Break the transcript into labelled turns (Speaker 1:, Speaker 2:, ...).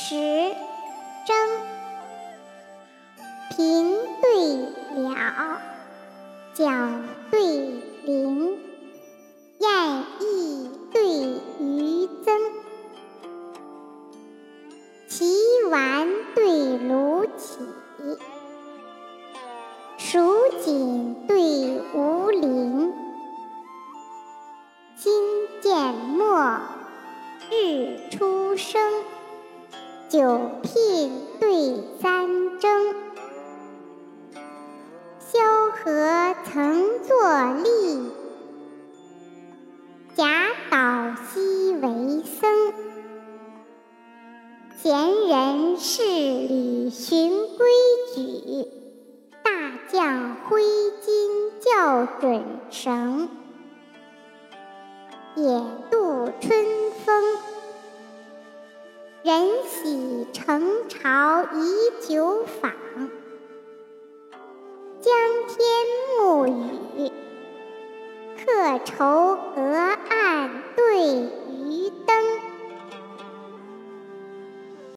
Speaker 1: 时争，平对了，角对邻，宴逸对余增，齐完对卢杞，蜀锦对吴陵，金渐没，日初升。九聘对三征，萧何曾作吏，贾岛昔为僧。贤人事礼循规矩，大将挥金校准绳。野人喜成朝以酒坊江天暮雨客愁隔岸对